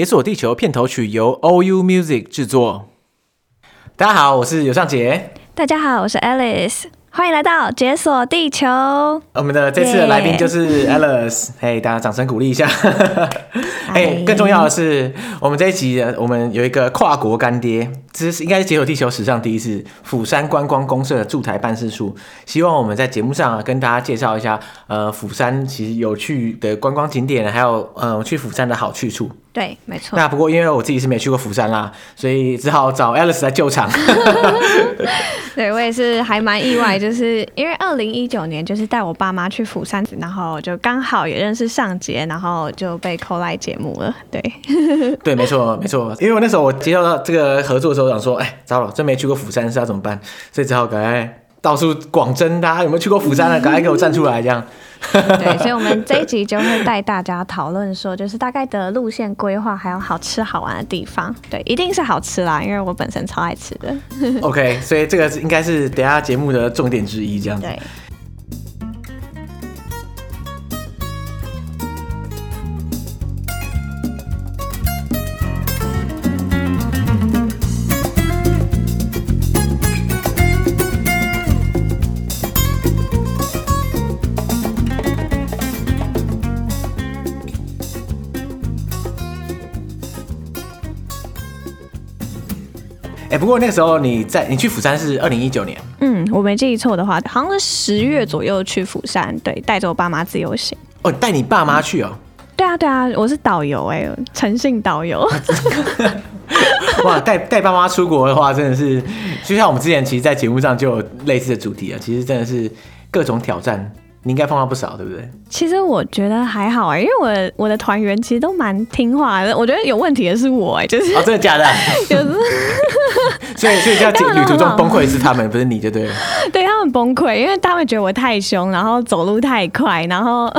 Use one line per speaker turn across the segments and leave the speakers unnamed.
解锁地球片头曲由 OU Music 制作。大家好，我是尤尚杰。
大家好，我是 Alice。欢迎来到解锁地球。
我们的这次的来宾就是 Alice，嘿 hey, 大家掌声鼓励一下。嘿，hey, 更重要的是，我们这一集我们有一个跨国干爹，这是应该是解锁地球史上第一次，釜山观光公社的驻台办事处，希望我们在节目上啊跟大家介绍一下，呃，釜山其实有趣的观光景点，还有呃去釜山的好去处。
对，没错。
那不过因为我自己是没去过釜山啦，所以只好找 Alice 来救场。
对，我也是还蛮意外，就是因为二零一九年就是带我爸妈去釜山，然后就刚好也认识尚杰，然后就被 call 来节目了。对，
对，没错，没错。因为我那时候我接到这个合作的时候，想说，哎，糟了，真没去过釜山，是要怎么办？所以只好赶快到处广征，大家有没有去过釜山的，赶快给我站出来，这样。
对，所以，我们这一集就会带大家讨论说，就是大概的路线规划，还有好吃好玩的地方。对，一定是好吃啦，因为我本身超爱吃的。
OK，所以这个应该是等下节目的重点之一，这样子。对。不过那个时候你在你去釜山是二零一九年，
嗯，我没记错的话，好像是十月左右去釜山，对，带着我爸妈自由行。
哦，带你爸妈去哦？
对啊，对啊，我是导游哎，诚信导游。
哇，带带爸妈出国的话，真的是就像我们之前其实，在节目上就有类似的主题啊，其实真的是各种挑战。你应该碰到不少，对不对？
其实我觉得还好啊，因为我的我的团员其实都蛮听话的。我觉得有问题的是我哎，就是
哦，真的假的？有 时 所以所以在旅途中崩溃是他们，不是你就对了。
对，他们崩溃，因为他们觉得我太凶，然后走路太快，然后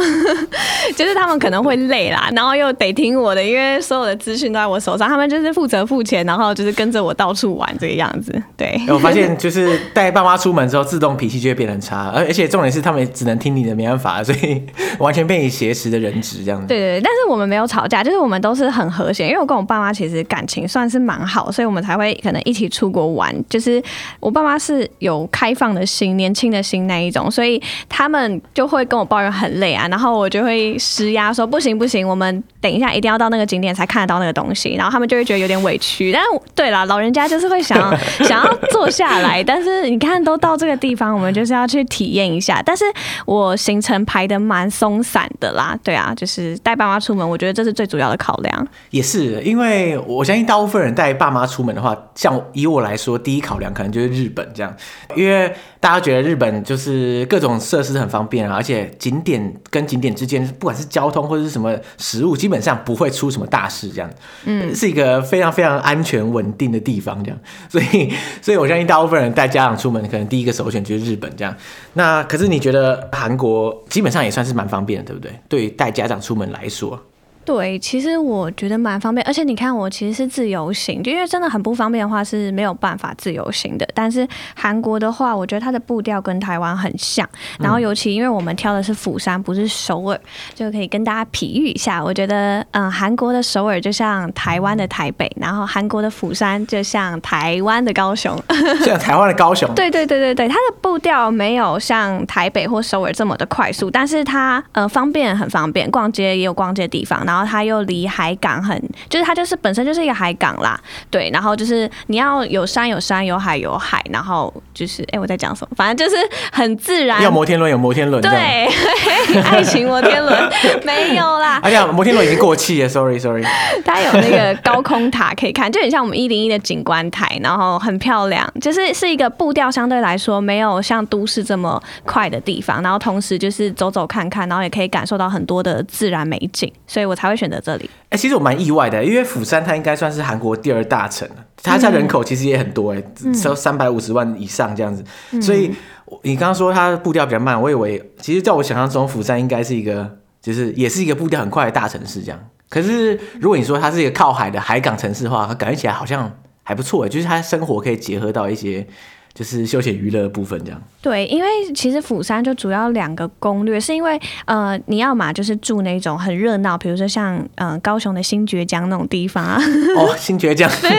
就是他们可能会累啦，然后又得听我的，因为所有的资讯都在我手上。他们就是负责付钱，然后就是跟着我到处玩这个样子。对，
我发现就是带爸妈出门之后，自动脾气就会变得很差，而而且重点是他们只能听。你的没办法，所以完全被你挟持的人质这样子。
对对对，但是我们没有吵架，就是我们都是很和谐。因为我跟我爸妈其实感情算是蛮好，所以我们才会可能一起出国玩。就是我爸妈是有开放的心、年轻的心那一种，所以他们就会跟我抱怨很累啊，然后我就会施压说不行不行，我们等一下一定要到那个景点才看得到那个东西，然后他们就会觉得有点委屈。但对啦，老人家就是会想要 想要坐下来，但是你看都到这个地方，我们就是要去体验一下。但是我。行程排得蛮松散的啦，对啊，就是带爸妈出门，我觉得这是最主要的考量。
也是，因为我相信大部分人带爸妈出门的话，像以我来说，第一考量可能就是日本这样，因为大家觉得日本就是各种设施很方便啊，而且景点跟景点之间，不管是交通或者是什么食物，基本上不会出什么大事，这样，嗯，是一个非常非常安全稳定的地方，这样，所以，所以我相信大部分人带家长出门，可能第一个首选就是日本这样。那可是你觉得韩国基本上也算是蛮方便的，对不对？对于带家长出门来说。
对，其实我觉得蛮方便，而且你看，我其实是自由行，就因为真的很不方便的话是没有办法自由行的。但是韩国的话，我觉得它的步调跟台湾很像，然后尤其因为我们挑的是釜山，不是首尔，就可以跟大家比喻一下。我觉得，嗯，韩国的首尔就像台湾的台北，然后韩国的釜山就像台湾的高雄，
像台湾的高雄。
对对对对对，它的步调没有像台北或首尔这么的快速，但是它呃方便很方便，逛街也有逛街的地方。然后它又离海港很，就是它就是本身就是一个海港啦，对。然后就是你要有山有山，有海有海，然后就是哎，我在讲什么？反正就是很自然。
要摩天轮有摩天轮，
对，爱情摩天轮 没有啦。
哎呀，摩天轮已经过气了，sorry sorry。
它有那个高空塔可以看，就很像我们一零一的景观台，然后很漂亮，就是是一个步调相对来说没有像都市这么快的地方，然后同时就是走走看看，然后也可以感受到很多的自然美景，所以我。才会选择这里。
哎、欸，其实我蛮意外的，因为釜山它应该算是韩国第二大城，它家人口其实也很多，哎、嗯，只有三百五十万以上这样子。嗯、所以你刚刚说它步调比较慢，我以为其实在我想象中，釜山应该是一个，就是也是一个步调很快的大城市这样。可是如果你说它是一个靠海的海港城市的话，它感觉起来好像还不错，哎，就是它生活可以结合到一些就是休闲娱乐部分这样。
对，因为其实釜山就主要两个攻略，是因为呃，你要嘛就是住那种很热闹，比如说像呃高雄的新爵江那种地方啊。
哦，新爵江。
对，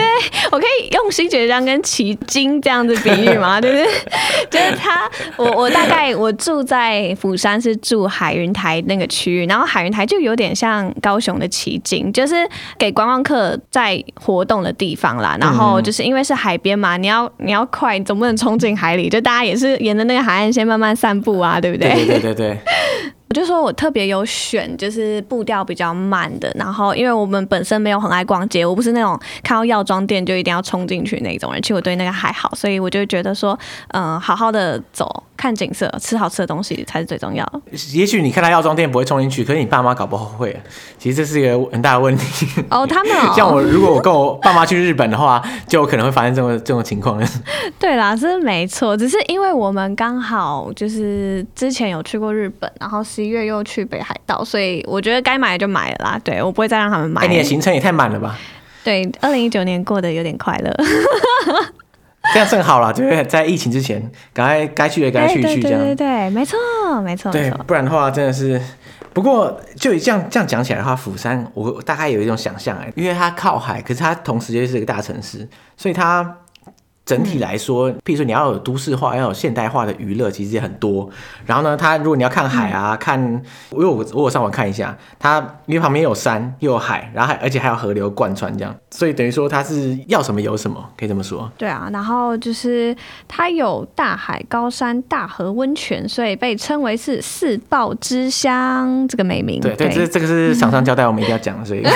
我可以用新爵江跟旗津这样子比喻吗？对不对？就是他，我我大概我住在釜山是住海云台那个区域，然后海云台就有点像高雄的旗津，就是给观光客在活动的地方啦。然后就是因为是海边嘛，你要你要快，总不能冲进海里，就大家也是沿着那个海岸线慢慢散步啊，对不对？
对对对对。
我就说我特别有选，就是步调比较慢的。然后，因为我们本身没有很爱逛街，我不是那种看到药妆店就一定要冲进去那种人。其实我对那个还好，所以我就觉得说，嗯，好好的走，看景色，吃好吃的东西才是最重要的。
也许你看到药妆店不会冲进去，可是你爸妈搞不好会。其实这是一个很大的问题。
哦，他们哦。
像我，如果我跟我爸妈去日本的话，就有可能会发生这种这种情况。
对啦，是没错，只是因为我们刚好就是之前有去过日本，然后十。一月又去北海道，所以我觉得该买的就买了啦。对，我不会再让他们买。
哎、欸，你的行程也太满了吧？
对，二零一九年过得有点快乐。
这样正好了，就是在疫情之前，赶快该去的该去去这样。对
对对，没错没错。
对，不然的话真的是。不过就这样这样讲起来的话，釜山我大概有一种想象哎，因为它靠海，可是它同时又是一个大城市，所以它。整体来说，譬如说你要有都市化，要有现代化的娱乐，其实也很多。然后呢，它如果你要看海啊，嗯、看，因为我我有上网看一下，它因为旁边有山又有海，然后还而且还有河流贯穿这样，所以等于说它是要什么有什么，可以这么说。
对啊，然后就是它有大海、高山、大河、温泉，所以被称为是四豹之乡这个美名。
对对，这这个是厂商交代我们一定要讲的，所以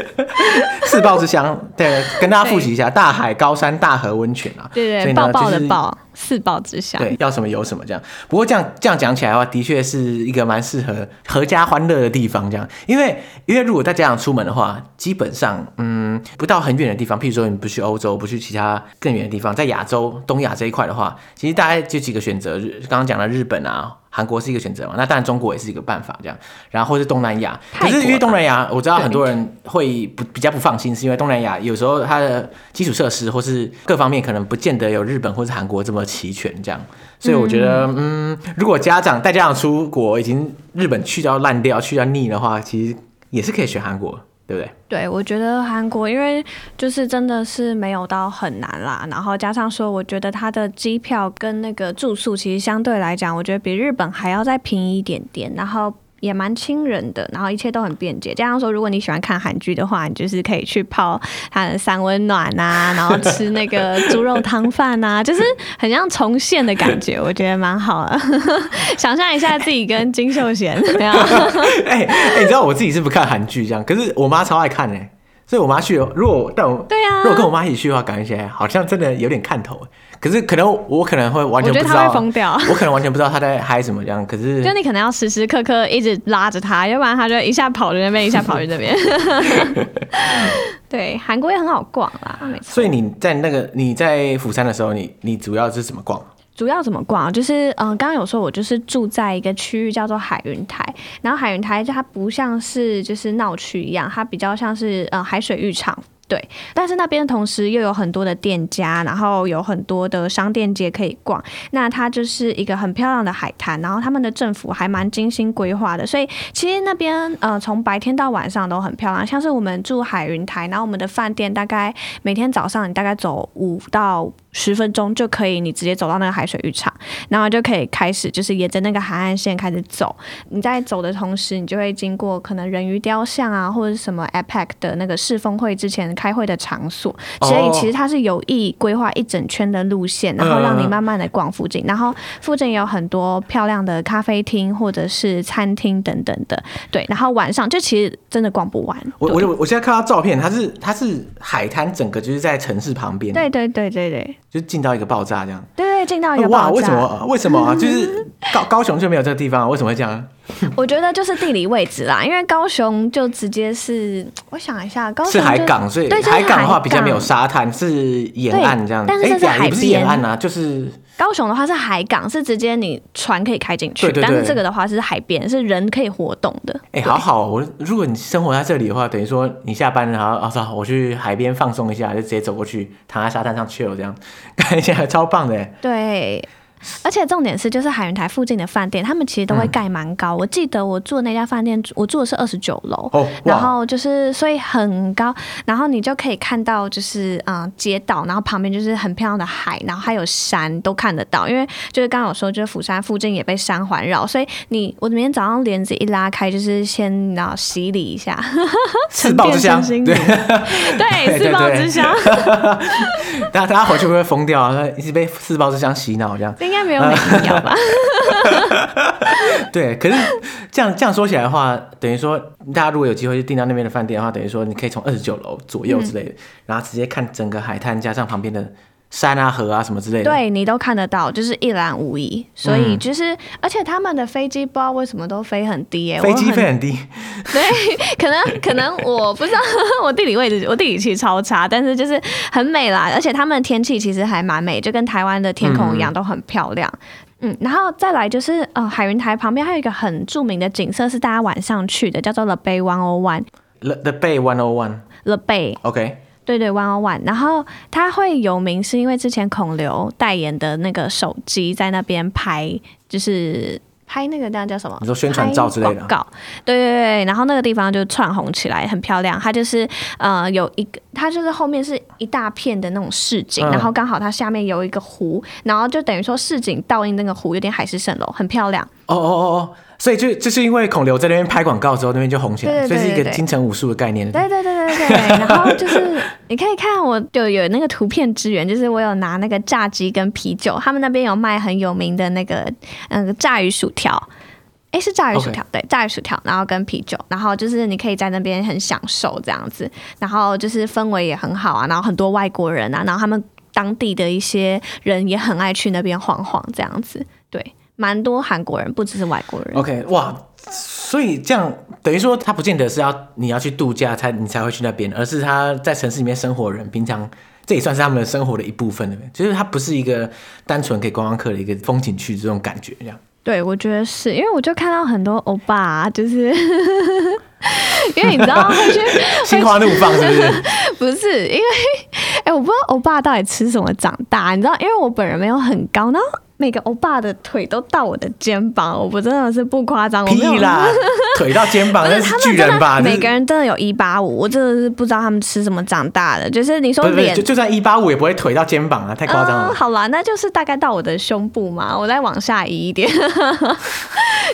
四豹之乡，对，跟大家复习一下，大海、高山。大河温泉啊，
对对，抱抱的抱，四抱之乡，
对，要什么有什么这样。不过这样这样讲起来的话，的确是一个蛮适合阖家欢乐的地方。这样，因为因为如果大家想出门的话，基本上嗯，不到很远的地方，譬如说你不去欧洲，不去其他更远的地方，在亚洲东亚这一块的话，其实大概就几个选择。刚刚讲了日本啊。韩国是一个选择嘛？那当然中国也是一个办法，这样，然后是东南亚。可是因为东南亚，我知道很多人会不比较不放心，是因为东南亚有时候它的基础设施或是各方面可能不见得有日本或是韩国这么齐全，这样。所以我觉得，嗯，如果家长带家长出国，已经日本去到烂掉、去到腻的话，其实也是可以选韩国。对不对？
对，我觉得韩国，因为就是真的是没有到很难啦，然后加上说，我觉得它的机票跟那个住宿，其实相对来讲，我觉得比日本还要再便宜一点点，然后。也蛮亲人的，然后一切都很便捷。加上说，如果你喜欢看韩剧的话，你就是可以去泡它的三温暖啊，然后吃那个猪肉汤饭啊，就是很像重现的感觉，我觉得蛮好的。想象一下自己跟金秀贤，哎
哎、欸，你知道我自己是不看韩剧这样，可是我妈超爱看呢、所以我妈去，如果但我对啊，如果跟我妈一起去的话，感觉起来好像真的有点看头。可是可能我可能会完全不知道，
我觉得她会疯掉。
我可能完全不知道她在嗨什么这样。可是
就你可能要时时刻刻一直拉着她，要不然她就一下跑去那边，一下跑去那边。对，韩国也很好逛啦，没错。
所以你在那个你在釜山的时候，你你主要是怎么逛？
主要怎么逛？就是嗯，刚刚有说，我就是住在一个区域叫做海云台，然后海云台它不像是就是闹区一样，它比较像是呃海水浴场。对，但是那边同时又有很多的店家，然后有很多的商店街可以逛。那它就是一个很漂亮的海滩，然后他们的政府还蛮精心规划的，所以其实那边呃从白天到晚上都很漂亮。像是我们住海云台，然后我们的饭店大概每天早上你大概走五到十分钟就可以，你直接走到那个海水浴场，然后就可以开始就是沿着那个海岸线开始走。你在走的同时，你就会经过可能人鱼雕像啊，或者什么 APEC 的那个世峰会之前开会的场所。所以其实它是有意规划一整圈的路线，然后让你慢慢的逛附近。然后附近也有很多漂亮的咖啡厅或者是餐厅等等的。对，然后晚上就其实真的逛不完。
我我我现在看到照片，它是它是海滩，整个就是在城市旁边。
对对对对对。
就进到一个爆炸这样，
对对，进到一个爆炸。哇，
为什么？为什么啊？就是高 高雄就没有这个地方啊？为什么会这样？
我觉得就是地理位置啦，因为高雄就直接是，我想一下，高雄
是海港，所以海港的话比较没有沙滩，是沿岸这样。
但是这是海
边，不是沿岸啊，就是
高雄的话是海港，是直接你船可以开进去，
对对对，
但是这个的话是海边，是人可以活动的。
哎、欸，好好，我如果你生活在这里的话，等于说你下班然后啊，说我去海边放松一下，就直接走过去，躺在沙滩上 chill 这样，看一下超棒的。
对。而且重点是，就是海云台附近的饭店，他们其实都会盖蛮高。嗯、我记得我住的那家饭店，我住的是二十九楼，哦、然后就是所以很高，然后你就可以看到就是嗯、呃、街道，然后旁边就是很漂亮的海，然后还有山都看得到。因为就是刚刚有说，就是釜山附近也被山环绕，所以你我明天早上帘子一拉开，就是先然后洗礼一下，
四报之乡，对
对，四报之乡。
大家大家回去会不会疯掉啊？一直被四报之乡洗脑这样。
应该没有必要吧？
对，可是这样这样说起来的话，等于说大家如果有机会去订到那边的饭店的话，等于说你可以从二十九楼左右之类的，嗯、然后直接看整个海滩，加上旁边的山啊、河啊什么之类的，
对你都看得到，就是一览无遗。所以就是，嗯、而且他们的飞机不知道为什么都飞很低耶、欸，
飞机飞很低。
对，可能可能我不知道，我地理位置我地理其实超差，但是就是很美啦。而且他们的天气其实还蛮美，就跟台湾的天空一样，都很漂亮。嗯嗯，然后再来就是呃，海云台旁边还有一个很著名的景色，是大家晚上去的，叫做 The Bay One O One。
The The Bay One O One。
The Bay。
OK。
对对，One on One。然后它会有名，是因为之前孔刘代言的那个手机在那边拍，就是。拍那个那叫什么？
你说宣传照之类的。
广告，对对对，然后那个地方就窜红起来，很漂亮。它就是呃有一个，它就是后面是一大片的那种市景，嗯、然后刚好它下面有一个湖，然后就等于说市景倒映那个湖，有点海市蜃楼，很漂亮。
哦哦哦哦。所以就就是因为孔刘在那边拍广告之后，那边就红起来，这是一个京城武术的概念。
对对对对对，然后就是你可以看我就有那个图片支援，就是我有拿那个炸鸡跟啤酒，他们那边有卖很有名的那个嗯炸鱼薯条，哎是炸鱼薯条.对炸鱼薯条，然后跟啤酒，然后就是你可以在那边很享受这样子，然后就是氛围也很好啊，然后很多外国人啊，然后他们当地的一些人也很爱去那边晃晃这样子，对。蛮多韩国人，不只是外国人。
OK，哇，所以这样等于说，他不见得是要你要去度假才你才会去那边，而是他在城市里面生活的人，平常这也算是他们的生活的一部分，对不对？就是他不是一个单纯给观光客的一个风景区这种感觉，这样。
对，我觉得是因为我就看到很多欧巴、啊，就是因为你知道会去
心花怒放，是不是？
不是，因为哎，我不知道欧巴到底吃什么长大，你知道，因为我本人没有很高呢。每个欧巴的腿都到我的肩膀，我不真的是不夸张，我没有啦，
腿到肩膀那是巨人吧？
每个人真的有一八五，我真的是不知道他们吃什么长大的。就是你说脸，
就就算一八五也不会腿到肩膀啊，太夸张了。
嗯，好啦，那就是大概到我的胸部嘛，我再往下移一点。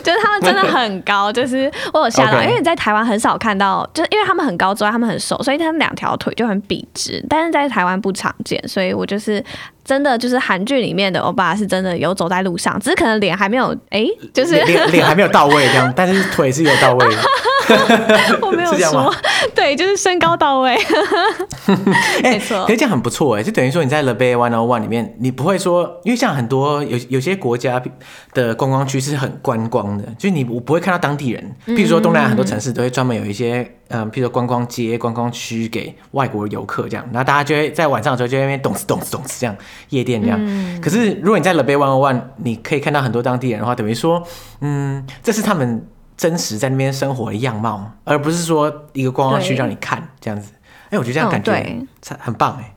就是他们真的很高，就是我有吓到.因为你在台湾很少看到，就是因为他们很高之外，他们很瘦，所以他们两条腿就很笔直，但是在台湾不常见，所以我就是。真的就是韩剧里面的欧巴是真的有走在路上，只是可能脸还没有哎、欸，就是
脸脸还没有到位这样，但是腿是有到位的。
我没有说，对，就是身高到位。没错，
可是这样很不错哎，就等于说你在 The Bay One One 里面，你不会说，因为像很多有有些国家的观光区是很观光的，就是你我不会看到当地人。譬如说东南亚很多城市都会专门有一些。嗯，譬如说观光街、观光区给外国游客这样，然后大家就会在晚上的时候就在那边咚哧咚哧咚哧这样夜店这样。嗯、可是如果你在 The Bay One One，你可以看到很多当地人的话，等于说，嗯，这是他们真实在那边生活的样貌，而不是说一个观光区让你看这样子。哎对，我觉得这样感觉很棒哎。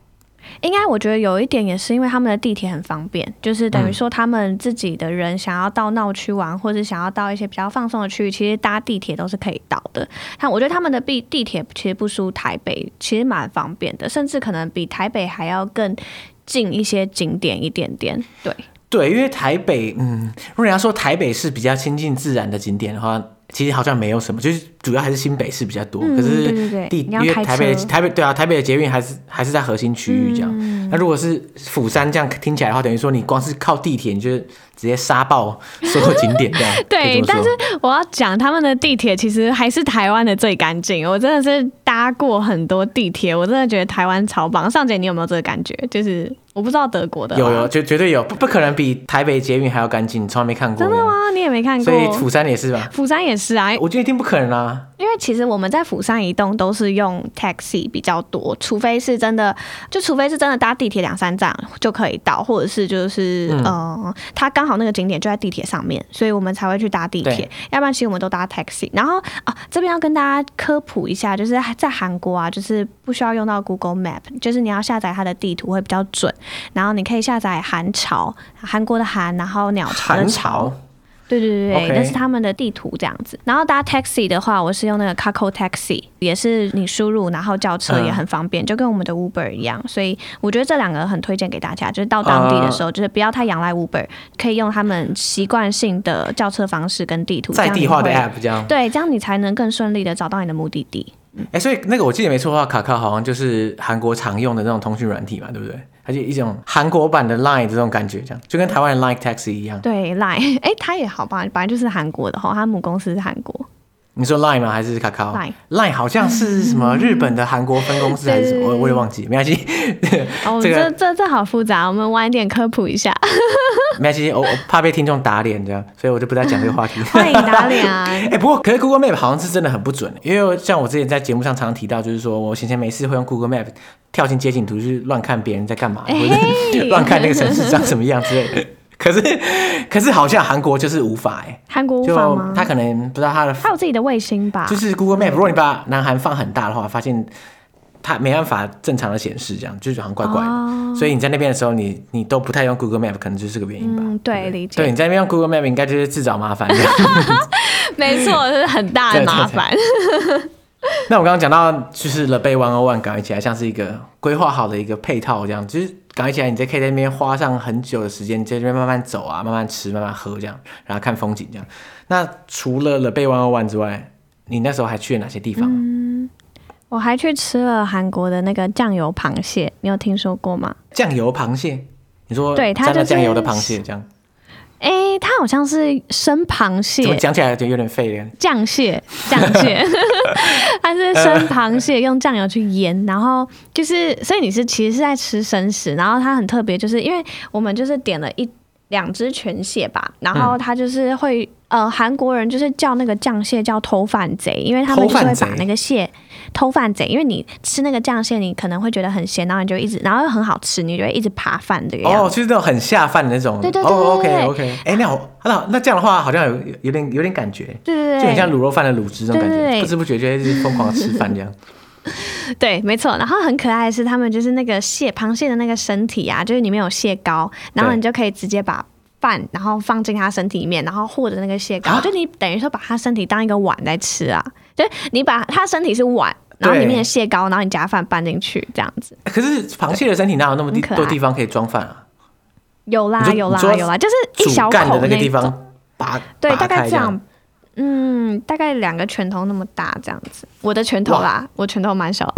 应该我觉得有一点也是因为他们的地铁很方便，就是等于说他们自己的人想要到闹区玩，或者想要到一些比较放松的区域，其实搭地铁都是可以到的。他，我觉得他们的地地铁其实不输台北，其实蛮方便的，甚至可能比台北还要更近一些景点一点点。对
对，因为台北，嗯，如果人家说台北是比较亲近自然的景点的话。其实好像没有什么，就是主要还是新北市比较多。嗯、可是地因为台北台北对啊，台北的捷运还是还是在核心区域这样。嗯、那如果是釜山这样听起来的话，等于说你光是靠地铁，你就直接杀爆所有景点这样。
对，但是我要讲他们的地铁其实还是台湾的最干净。我真的是搭过很多地铁，我真的觉得台湾超棒。尚姐，你有没有这个感觉？就是。我不知道德国的
有有绝绝对有，不不可能比台北捷运还要干净，从来没看过。
真的吗？你也没看过？
所以釜山也是吧？
釜山也是啊。
我觉得一定不可能啊，
因为其实我们在釜山移动都是用 taxi 比较多，除非是真的，就除非是真的搭地铁两三站就可以到，或者是就是嗯、呃，它刚好那个景点就在地铁上面，所以我们才会去搭地铁。要不然其实我们都搭 taxi。然后啊，这边要跟大家科普一下，就是在韩国啊，就是不需要用到 Google Map，就是你要下载它的地图会比较准。然后你可以下载韩潮，韩国的韩，然后鸟巢的巢。对对对对，那是他们的地图这样子。然后搭 taxi 的话，我是用那个 c a c o Taxi，也是你输入然后叫车也很方便，嗯、就跟我们的 Uber 一样。所以我觉得这两个很推荐给大家，就是到当地的时候，嗯、就是不要太仰赖 Uber，可以用他们习惯性的叫车方式跟地图
在地化的 app 这样。
对，这样你才能更顺利的找到你的目的地。
哎、所以那个我记得没错的话，卡卡好像就是韩国常用的那种通讯软体嘛，对不对？它就一种韩国版的 Line 这种感觉，这样就跟台湾的 Line Taxi 一样。
对，Line，哎、它也好吧，本来就是韩国的哈，它母公司是韩国。
你说 Line 吗？还是 Kakao？Line
Line
好像是什么 日本的韩国分公司还是什么？我我也忘记，没关系。
哦，这这这好复杂，我们晚一点科普一下。
没关系，我我怕被听众打脸这样，所以我就不再讲这个话题。
欢迎打脸啊！哎、
欸，不过可是 Google Map 好像是真的很不准，因为像我之前在节目上常常提到，就是说我闲闲没事会用 Google Map 跳进街景图去乱看别人在干嘛，欸、或者乱看那个城市长什么样之类的。可是，可是好像韩国就是无法哎、
欸，韩国无法吗？
他可能不知道他的，
他有自己的卫星吧？
就是 Google Map，如果你把南韩放很大的话，发现它没办法正常的显示，这样就是好像怪怪的。哦、所以你在那边的时候，你你都不太用 Google Map，可能就是这个原因吧？
嗯，对，理解。
对，你在那边用 Google Map，应该就是自找麻烦。
没错，是很大的麻烦。
那我刚刚讲到，就是 The Bay 101感觉起来像是一个规划好的一个配套，这样就是感觉起来，你在可以在那边花上很久的时间，在这边慢慢走啊，慢慢吃，慢慢喝，这样，然后看风景这样。那除了 The Bay 101之外，你那时候还去了哪些地方？
嗯，我还去吃了韩国的那个酱油螃蟹，你有听说过吗？
酱油螃蟹，你说对，它就是酱油的螃蟹这样。
哎、欸，它好像是生螃蟹，
怎么讲起来就有点费了。
酱蟹，酱蟹，它是生螃蟹，用酱油去腌，然后就是，所以你是其实是在吃生食，然后它很特别，就是因为我们就是点了一两只全蟹吧，然后它就是会。呃，韩国人就是叫那个酱蟹叫偷饭贼，因为他们就会把那个蟹偷饭贼，因为你吃那个酱蟹，你可能会觉得很咸，然后你就一直，然后又很好吃，你就会一直扒饭这个样。哦，就是那种很下饭的那种。对对对，对。哦，OK OK，哎、欸，那好，那那这样的话好像有有点有点感觉，对对对，就很像卤肉饭的卤汁那种感觉，对对对，不知不觉就一直疯狂的吃饭这样。对，没错。然后很可爱的是，他们就是那个蟹，螃蟹的那个身体啊，就是里面有蟹膏，然后你就可以直接把。饭，然后放进它身体里面，然后和着那个蟹膏，啊、就你等于说把它身体当一个碗在吃啊，就是你把它身体是碗，然后里面的蟹膏，然后你夹饭拌进去这样子。
可是螃蟹的身体哪有那么多地方可以装饭啊？
有啦有啦有啦，就是一小口的那个地方拔，对，大概这样，嗯，大概两个拳头那么大这样子。我的拳头啦，我拳头蛮小。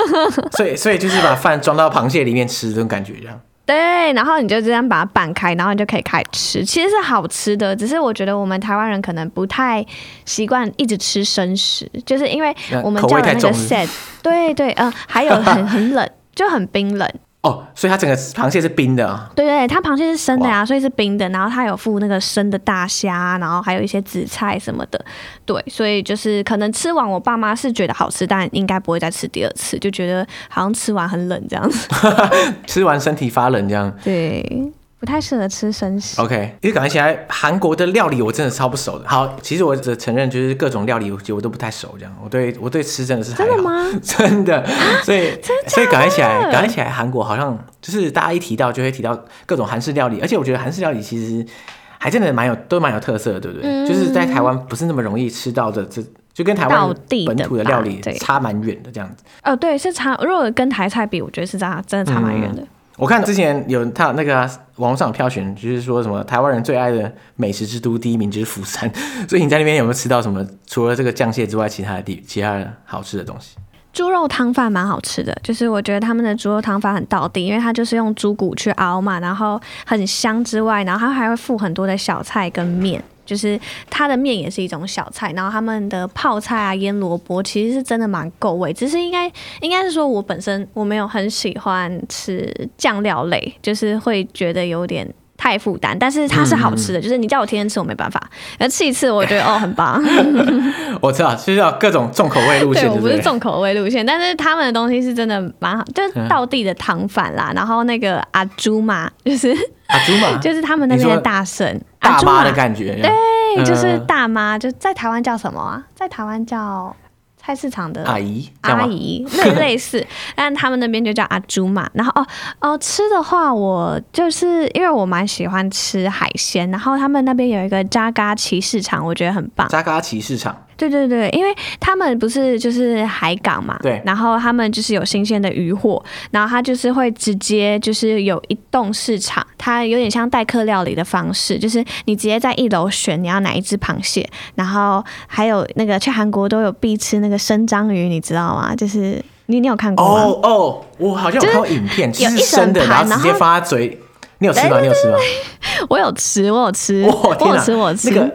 所以所以就是把饭装到螃蟹里面吃这种感觉这样。
对，然后你就这样把它拌开，然后你就可以开始吃。其实是好吃的，只是我觉得我们台湾人可能不太习惯一直吃生食，就是因为我们叫的那个 set，对对，嗯、呃，还有很 很冷，就很冰冷。
哦，所以它整个螃蟹是冰的啊？
对对，它螃蟹是生的呀、啊，所以是冰的。然后它有附那个生的大虾，然后还有一些紫菜什么的。对，所以就是可能吃完，我爸妈是觉得好吃，但应该不会再吃第二次，就觉得好像吃完很冷这样子。
吃完身体发冷这样。
对。不太适合吃生食。
OK，因为感觉起来韩国的料理我真的超不熟的。好，其实我只承认就是各种料理我觉得我都不太熟，这样。我对我对吃真的是。真的吗？真的。所以所以感觉起来感觉起来韩国好像就是大家一提到就会提到各种韩式料理，而且我觉得韩式料理其实还真的蛮有都蛮有特色的，对不对？嗯、就是在台湾不是那么容易吃到的，这就跟台湾本土的料理差蛮远的这样子。哦，
对，是差。如果跟台菜比，我觉得是差，真的差蛮远的。嗯
我看之前有他那个、啊、网上有票选，就是说什么台湾人最爱的美食之都第一名就是釜山，所以你在那边有没有吃到什么？除了这个酱蟹之外，其他的地其他的好吃的东西？
猪肉汤饭蛮好吃的，就是我觉得他们的猪肉汤饭很到底，因为它就是用猪骨去熬嘛，然后很香之外，然后它还会附很多的小菜跟面。就是它的面也是一种小菜，然后他们的泡菜啊、腌萝卜其实是真的蛮够味，只是应该应该是说我本身我没有很喜欢吃酱料类，就是会觉得有点太负担，但是它是好吃的，嗯、就是你叫我天天吃我没办法，而吃一次我觉得哦很棒。
我知道，就是要各种重口味路线，对，
我不是重口味路线，但是他们的东西是真的蛮好，就是道地的糖饭啦，然后那个阿朱玛就是
阿朱玛，
就是他们那边的大婶
大妈的感觉，
对，就是大妈，就在台湾叫什么啊？在台湾叫。菜市场的
阿姨，
阿姨类 类似，但他们那边就叫阿朱嘛。然后哦哦，吃的话，我就是因为我蛮喜欢吃海鲜，然后他们那边有一个扎嘎奇市场，我觉得很棒。
扎嘎奇市场。
对对对，因为他们不是就是海港嘛，
对，
然后他们就是有新鲜的渔获，然后他就是会直接就是有一栋市场，它有点像代客料理的方式，就是你直接在一楼选你要哪一只螃蟹，然后还有那个去韩国都有必吃那个生章鱼，你知道吗？就是你你有看过吗？
哦哦，我好像有看过影片，就是生的，然后直接放在嘴。你有吃吗？你有吃吗？
我有吃，我有吃，我有吃，我吃。
那个，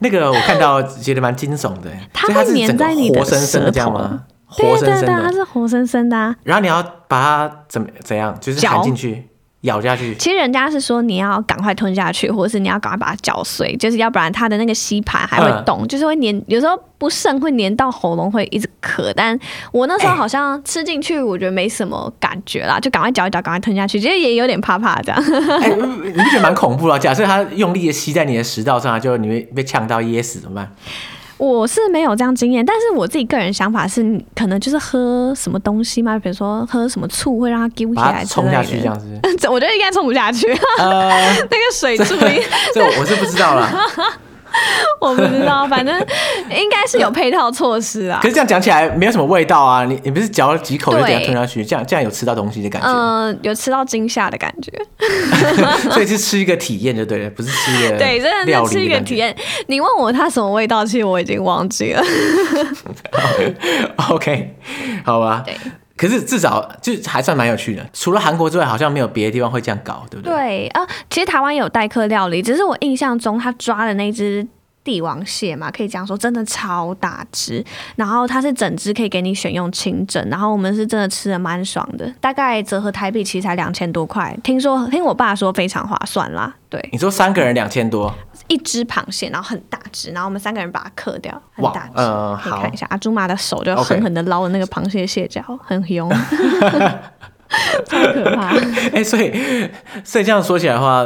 那个我看到觉得蛮惊悚的。
它会粘在你的舌头吗？活生生的，它是活生生的。
然后你要把它怎么怎样？就是含进去。咬下去，
其实人家是说你要赶快吞下去，或者是你要赶快把它嚼碎，就是要不然它的那个吸盘还会动，嗯、就是会粘，有时候不慎会粘到喉咙，会一直咳。但我那时候 好像吃进去，我觉得没什么感觉啦，欸、就赶快嚼一嚼，赶快吞下去，其实也有点怕怕这样。哎、欸，
你不觉得蛮恐怖的？假设它用力的吸在你的食道上，就你会被呛到噎死怎么办？
我是没有这样经验，但是我自己个人想法是，可能就是喝什么东西嘛，比如说喝什么醋会让它丢起来，
冲下去这样子。
我觉得应该冲不下去，呃、那个水柱，
这我是不知道了。
我不知道，反正应该是有配套措施啊。
可是这样讲起来没有什么味道啊！你你不是嚼了几口就给它吞下去，这样这样有吃到东西的感觉？嗯、呃，
有吃到惊吓的感觉。
所以是吃一个体验就对了，不是吃一个
对，真的是吃一个体验。你问我它什么味道，其实我已经忘记了。
OK，好吧。对。可是至少就还算蛮有趣的，除了韩国之外，好像没有别的地方会这样搞，对不对？
对啊，其实台湾也有代客料理，只是我印象中他抓的那只帝王蟹嘛，可以这样说，真的超大只，然后它是整只可以给你选用清蒸，然后我们是真的吃的蛮爽的，大概折合台币其实才两千多块，听说听我爸说非常划算啦。对，
你说三个人两千多。
一只螃蟹，然后很大只，然后我们三个人把它刻掉，很大只。
嗯，
可以看一下阿朱妈的手，就狠狠的捞了那个螃蟹蟹脚.很凶，太可怕。
哎、欸，所以所以这样说起来的话，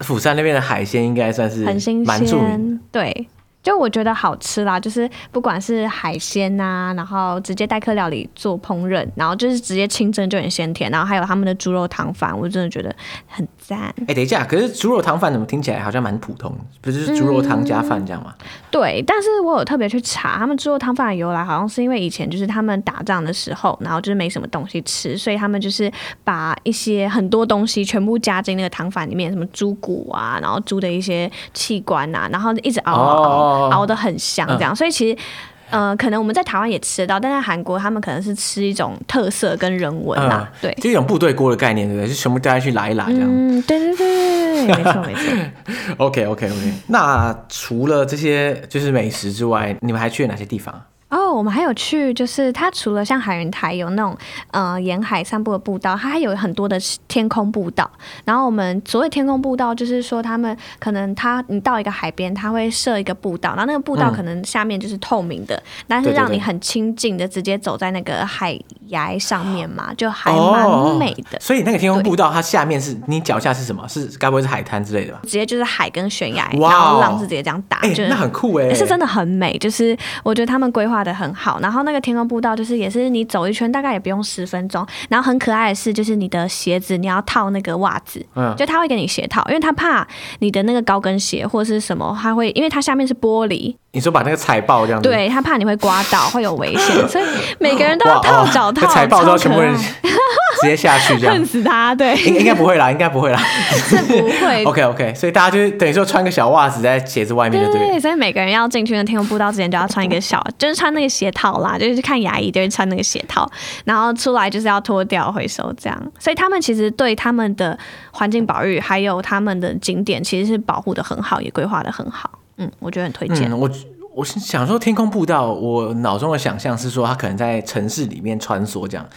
釜山那边的海鲜应该算是很新鲜，
对。就我觉得好吃啦，就是不管是海鲜呐、啊，然后直接代客料理做烹饪，然后就是直接清蒸就很鲜甜，然后还有他们的猪肉汤饭，我真的觉得很赞。哎、
欸，等一下，可是猪肉汤饭怎么听起来好像蛮普通？不是猪肉汤加饭这样吗、嗯？
对，但是我有特别去查，他们猪肉汤饭的由来，好像是因为以前就是他们打仗的时候，然后就是没什么东西吃，所以他们就是把一些很多东西全部加进那个汤饭里面，什么猪骨啊，然后猪的一些器官啊，然后一直熬熬熬。哦熬得很香，这样，嗯、所以其实，呃，可能我们在台湾也吃得到，但在韩国他们可能是吃一种特色跟人文啦，嗯、对，
这种部队锅的概念，对不对？就全部大家去拉一拉这样。
嗯，对对对，没错没错。
OK OK OK，那除了这些就是美食之外，你们还去了哪些地方？
哦，我们还有去，就是它除了像海云台有那种呃沿海散步的步道，它还有很多的天空步道。然后我们所谓天空步道，就是说他们可能他你到一个海边，他会设一个步道，然后那个步道可能下面就是透明的，嗯、但是让你很亲近的直接走在那个海崖上面嘛，就还蛮美的。
哦、所以那个天空步道它下面是你脚下是什么？是该不会是海滩之类的吧？
直接就是海跟悬崖，然后浪是直接这样打，
欸、
就是
那很酷哎，
是真的很美。就是我觉得他们规划。画的很好，然后那个天空步道就是也是你走一圈大概也不用十分钟，然后很可爱的是就是你的鞋子你要套那个袜子，嗯，就他会给你鞋套，因为他怕你的那个高跟鞋或者是什么，他会因为它下面是玻璃。
你说把那个踩爆这样子，
对，他怕你会刮到，会有危险，所以 每个人都要套脚套，
踩爆之后全部人 直接下去这样，
恨死他。对，
应应该不会啦，应该不会啦，
是不会。
OK OK，所以大家就是等于说穿个小袜子在鞋子外面，对对。
所以每个人要进去那天空步道之前，就要穿一个小，就是穿那个鞋套啦，就是看牙医就是穿那个鞋套，然后出来就是要脱掉回收这样。所以他们其实对他们的环境保育还有他们的景点其实是保护的很好，也规划的很好。嗯，我觉得很推荐。
嗯，我我是想说天空步道，我脑中的想象是说，它可能在城市里面穿梭这样。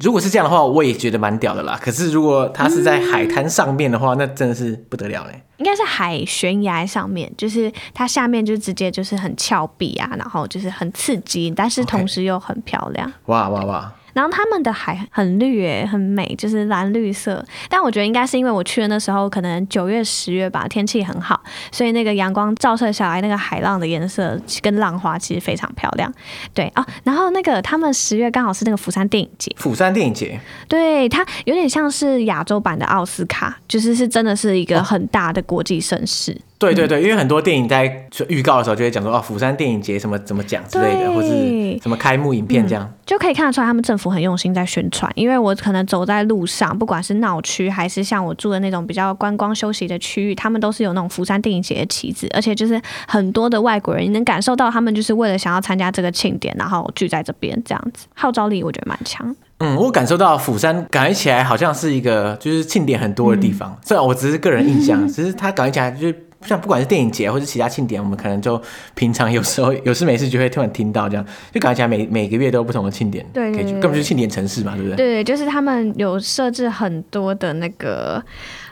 如果是这样的话，我也觉得蛮屌的啦。可是如果它是在海滩上面的话，嗯、那真的是不得了嘞。
应该是海悬崖上面，就是它下面就直接就是很峭壁啊，然后就是很刺激，但是同时又很漂亮。
哇哇哇！
然后他们的海很绿诶，很美，就是蓝绿色。但我觉得应该是因为我去的那时候可能九月十月吧，天气很好，所以那个阳光照射下来，那个海浪的颜色跟浪花其实非常漂亮。对啊，然后那个他们十月刚好是那个釜山电影节，
釜山电影节，
对，它有点像是亚洲版的奥斯卡，就是是真的是一个很大的国际盛事。哦
对对对，因为很多电影在预告的时候就会讲说哦，釜山电影节什么怎么讲之类的，或是什么开幕影片这样，嗯，
就可以看得出来他们政府很用心在宣传。因为我可能走在路上，不管是闹区还是像我住的那种比较观光休息的区域，他们都是有那种釜山电影节的旗子，而且就是很多的外国人，你能感受到他们就是为了想要参加这个庆典，然后聚在这边这样子，号召力我觉得蛮强。
嗯，我感受到釜山感觉起来好像是一个就是庆典很多的地方，嗯、虽然我只是个人印象，只是它感觉起来就是。像不管是电影节或者其他庆典，我们可能就平常有时候 有事没事就会突然听到这样，就感觉起来每每个月都有不同的庆典，对，根本就是庆典城市嘛，对不对？
对，就是他们有设置很多的那个。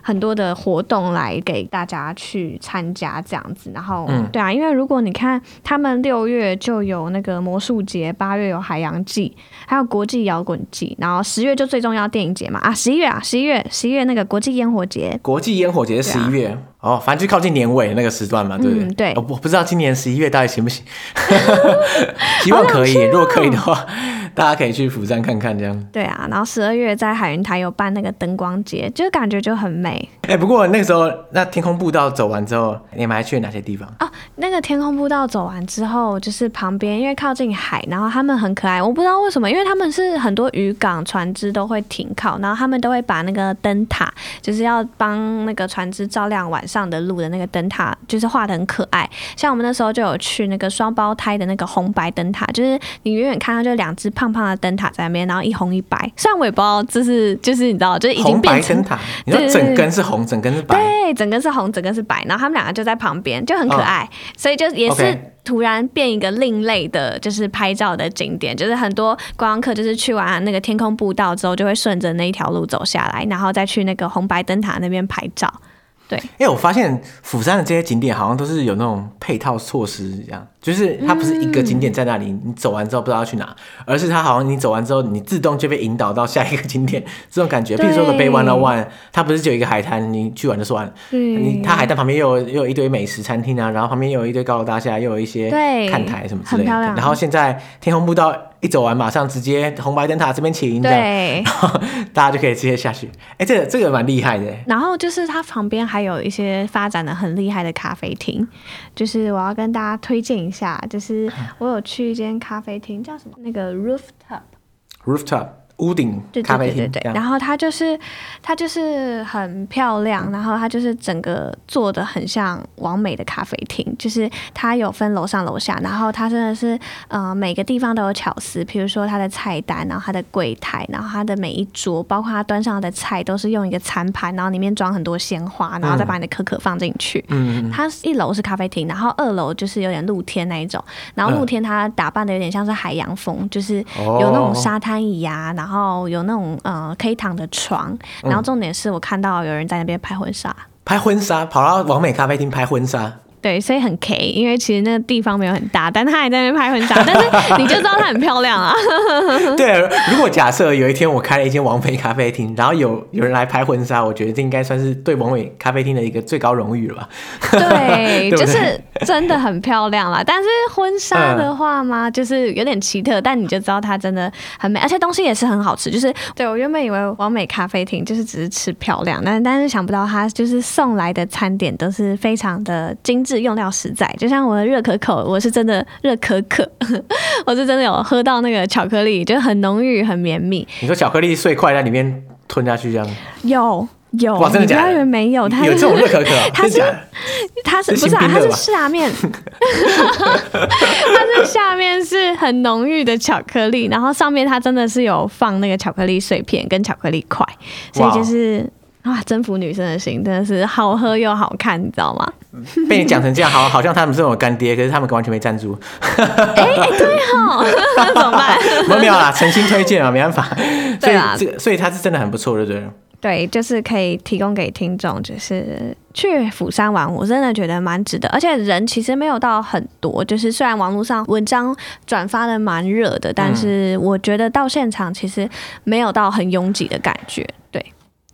很多的活动来给大家去参加这样子，然后，嗯，对啊，因为如果你看他们六月就有那个魔术节，八月有海洋季，还有国际摇滚季，然后十月就最重要电影节嘛啊，十一月啊，十一月十一月那个国际烟火节，
国际烟火节十一月、啊、哦，反正就靠近年尾那个时段嘛，对不对？
嗯、对，
我不知道今年十一月到底行不行 希望可以，如果可以的话。大家可以去釜山看看，这样。
对啊，然后十二月在海云台有办那个灯光节，就感觉就很美。
哎、欸，不过那个时候，那天空步道走完之后，你们还去了哪些地方？
哦，那个天空步道走完之后，就是旁边因为靠近海，然后他们很可爱。我不知道为什么，因为他们是很多渔港船只都会停靠，然后他们都会把那个灯塔，就是要帮那个船只照亮晚上的路的那个灯塔，就是画的很可爱。像我们那时候就有去那个双胞胎的那个红白灯塔，就是你远远看到就两只胖。胖胖的灯塔在那边，然后一红一白。虽然我也不知道，就是就是你知道，就是已经变成
灯塔。你说整根是红，整根是白。
对，整根是红，整根是白。然后他们两个就在旁边，就很可爱。哦、所以就也是突然变一个另类的，就是拍照的景点。就是很多观光客就是去完那个天空步道之后，就会顺着那一条路走下来，然后再去那个红白灯塔那边拍照。对，因为
我发现釜山的这些景点好像都是有那种配套措施一样。就是它不是一个景点在那里，嗯、你走完之后不知道要去哪，而是它好像你走完之后，你自动就被引导到下一个景点，这种感觉。对譬如说的 Bay 101，它不是只有一个海滩，你去完就算了。对你它海滩旁边又有又有一堆美食餐厅啊，然后旁边又有一堆高楼大厦，又有一些看台什么之类的。然后现在天空步道一走完，马上直接红白灯塔这边请，对，然 后大家就可以直接下去。哎、欸，这个这个蛮厉害的。
然后就是它旁边还有一些发展的很厉害的咖啡厅，就是我要跟大家推荐一下。下就是我有去一间咖啡厅，叫什么？那个 rooftop。
rooftop。屋顶咖啡厅，
对对对对，然后它就是它就是很漂亮，然后它就是整个做的很像完美的咖啡厅，就是它有分楼上楼下，然后它真的是呃每个地方都有巧思，比如说它的菜单，然后它的柜台，然后它的每一桌，包括它端上的菜都是用一个餐盘，然后里面装很多鲜花，然后再把你的可可放进去。嗯，它一楼是咖啡厅，然后二楼就是有点露天那一种，然后露天它打扮的有点像是海洋风，就是有那种沙滩椅啊，然后。然后有那种呃可以躺的床，然后重点是我看到有人在那边拍婚纱，
拍婚纱跑到完美咖啡厅拍婚纱。
对，所以很 K，因为其实那个地方没有很大，但他还在那边拍婚纱，但是你就知道他很漂亮啊。
对，如果假设有一天我开了一间王菲咖啡厅，然后有有人来拍婚纱，我觉得这应该算是对王美咖啡厅的一个最高荣誉了吧？
对，对对就是真的很漂亮啦。但是婚纱的话嘛，就是有点奇特，但你就知道它真的很美，而且东西也是很好吃。就是对我原本以为王美咖啡厅就是只是吃漂亮，但但是想不到它就是送来的餐点都是非常的精致。用料实在，就像我的热可可，我是真的热可可，我是真的有喝到那个巧克力，就很浓郁、很绵密。
你说巧克力碎块在里面吞下去这样？
有有，哇，真的假的？你不要以为没有，它
有这种热可可，
它是它是不是啊？它是下面，它是下面是很浓郁的巧克力，然后上面它真的是有放那个巧克力碎片跟巧克力块，所以就是。哇，征服女生的心，真的是好喝又好看，你知道吗？
被你讲成这样，好，好像他们是我干爹，可是他们完全没赞助。
哎 哎、欸欸，对哦，那 怎么办？
没有啦，诚心推荐啊，没办法。所以
对啊，
这个，所以他是真的很不错，对不对？
对，就是可以提供给听众，就是去釜山玩，我真的觉得蛮值得。而且人其实没有到很多，就是虽然网络上文章转发的蛮热的，但是我觉得到现场其实没有到很拥挤的感觉。对，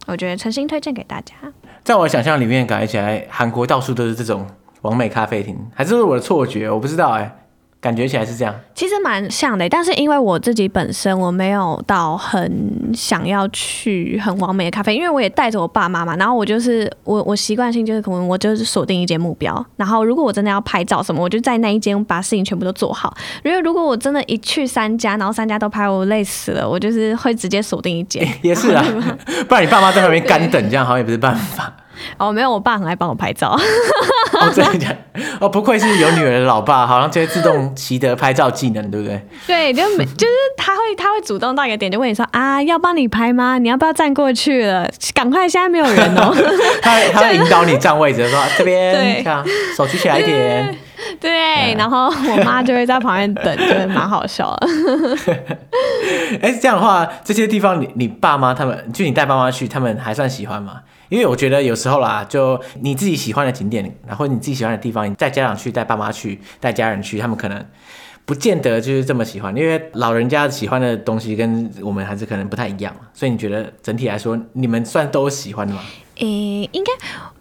我觉得诚心推荐给大家。
在我想象里面，感觉起来韩国到处都是这种完美咖啡厅，还是我的错觉？我不知道哎、感觉起来是这样，其实
蛮像的，但是因为我自己本身我没有到很想要去很完美的咖啡，因为我也带着我爸妈嘛，然后我就是我我习惯性就是可能我就是锁定一间目标，然后如果我真的要拍照什么，我就在那一间把事情全部都做好，因为如果我真的一去三家，然后三家都拍我累死了，我就是会直接锁定一间，
也是啊，不然你爸妈在旁边干等，这样好像也不是办法。
哦，没有，我爸很爱帮我拍照。
哦，真的假的？哦，不愧是有女儿的老爸，好像就会自动习得拍照技能，对不对？
对，就没，就是他会，他会主动到一个点，就问你说啊，要帮你拍吗？你要不要站过去了？赶快，现在没有人哦。
他他会引导你站位置，说这边，这样手举起来一点。
对，对，然后我妈就会在旁边等，就蛮好笑的。
哎，这样的话，这些地方你你爸妈他们，就你带爸妈去，他们还算喜欢吗？因为我觉得有时候啦，就你自己喜欢的景点，然后你自己喜欢的地方，你带家长去，带爸妈去，带家人去，他们可能不见得就是这么喜欢，因为老人家喜欢的东西跟我们还是可能不太一样。所以你觉得整体来说，你们算都喜欢的吗？诶，
应该，